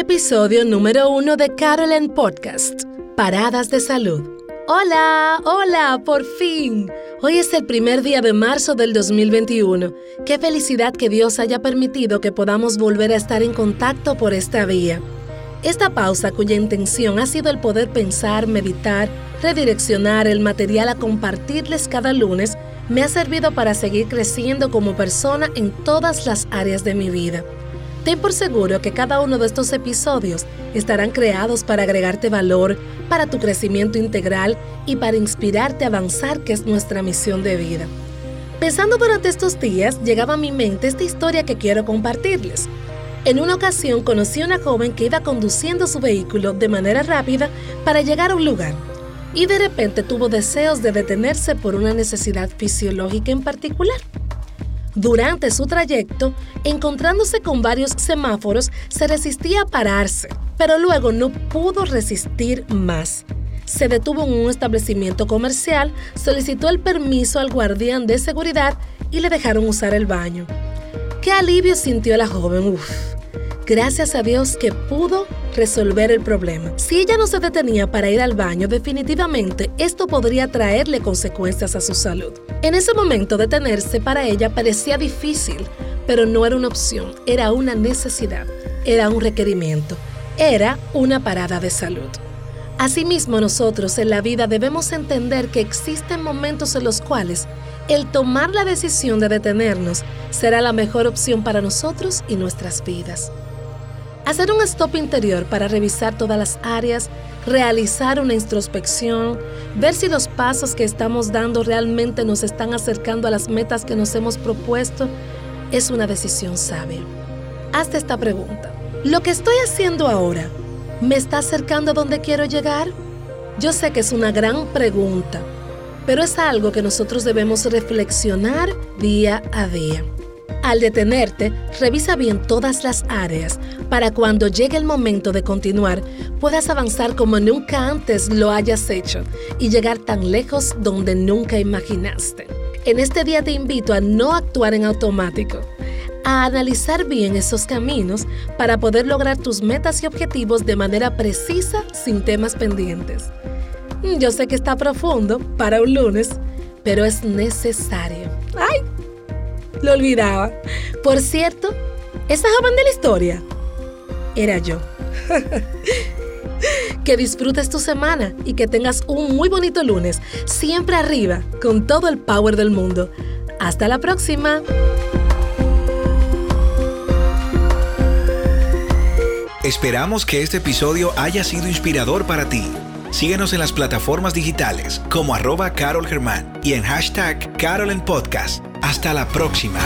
Episodio número uno de Carolyn Podcast. Paradas de salud. Hola, hola, por fin. Hoy es el primer día de marzo del 2021. Qué felicidad que Dios haya permitido que podamos volver a estar en contacto por esta vía. Esta pausa cuya intención ha sido el poder pensar, meditar, redireccionar el material a compartirles cada lunes me ha servido para seguir creciendo como persona en todas las áreas de mi vida. Ten por seguro que cada uno de estos episodios estarán creados para agregarte valor, para tu crecimiento integral y para inspirarte a avanzar, que es nuestra misión de vida. Pensando durante estos días, llegaba a mi mente esta historia que quiero compartirles. En una ocasión conocí a una joven que iba conduciendo su vehículo de manera rápida para llegar a un lugar y de repente tuvo deseos de detenerse por una necesidad fisiológica en particular. Durante su trayecto, encontrándose con varios semáforos, se resistía a pararse, pero luego no pudo resistir más. Se detuvo en un establecimiento comercial, solicitó el permiso al guardián de seguridad y le dejaron usar el baño. Qué alivio sintió la joven. Uf. Gracias a Dios que pudo resolver el problema. Si ella no se detenía para ir al baño, definitivamente esto podría traerle consecuencias a su salud. En ese momento detenerse para ella parecía difícil, pero no era una opción, era una necesidad, era un requerimiento, era una parada de salud. Asimismo, nosotros en la vida debemos entender que existen momentos en los cuales el tomar la decisión de detenernos será la mejor opción para nosotros y nuestras vidas. Hacer un stop interior para revisar todas las áreas, realizar una introspección, ver si los pasos que estamos dando realmente nos están acercando a las metas que nos hemos propuesto, es una decisión sabia. Hazte esta pregunta. ¿Lo que estoy haciendo ahora me está acercando a donde quiero llegar? Yo sé que es una gran pregunta, pero es algo que nosotros debemos reflexionar día a día. Al detenerte, revisa bien todas las áreas para cuando llegue el momento de continuar puedas avanzar como nunca antes lo hayas hecho y llegar tan lejos donde nunca imaginaste. En este día te invito a no actuar en automático, a analizar bien esos caminos para poder lograr tus metas y objetivos de manera precisa sin temas pendientes. Yo sé que está profundo para un lunes, pero es necesario. ¡Ay! Lo olvidaba. Por cierto, esa joven de la historia era yo. que disfrutes tu semana y que tengas un muy bonito lunes, siempre arriba, con todo el power del mundo. Hasta la próxima. Esperamos que este episodio haya sido inspirador para ti. Síguenos en las plataformas digitales como arroba Carol Germán y en hashtag Carol en Podcast. Hasta la próxima.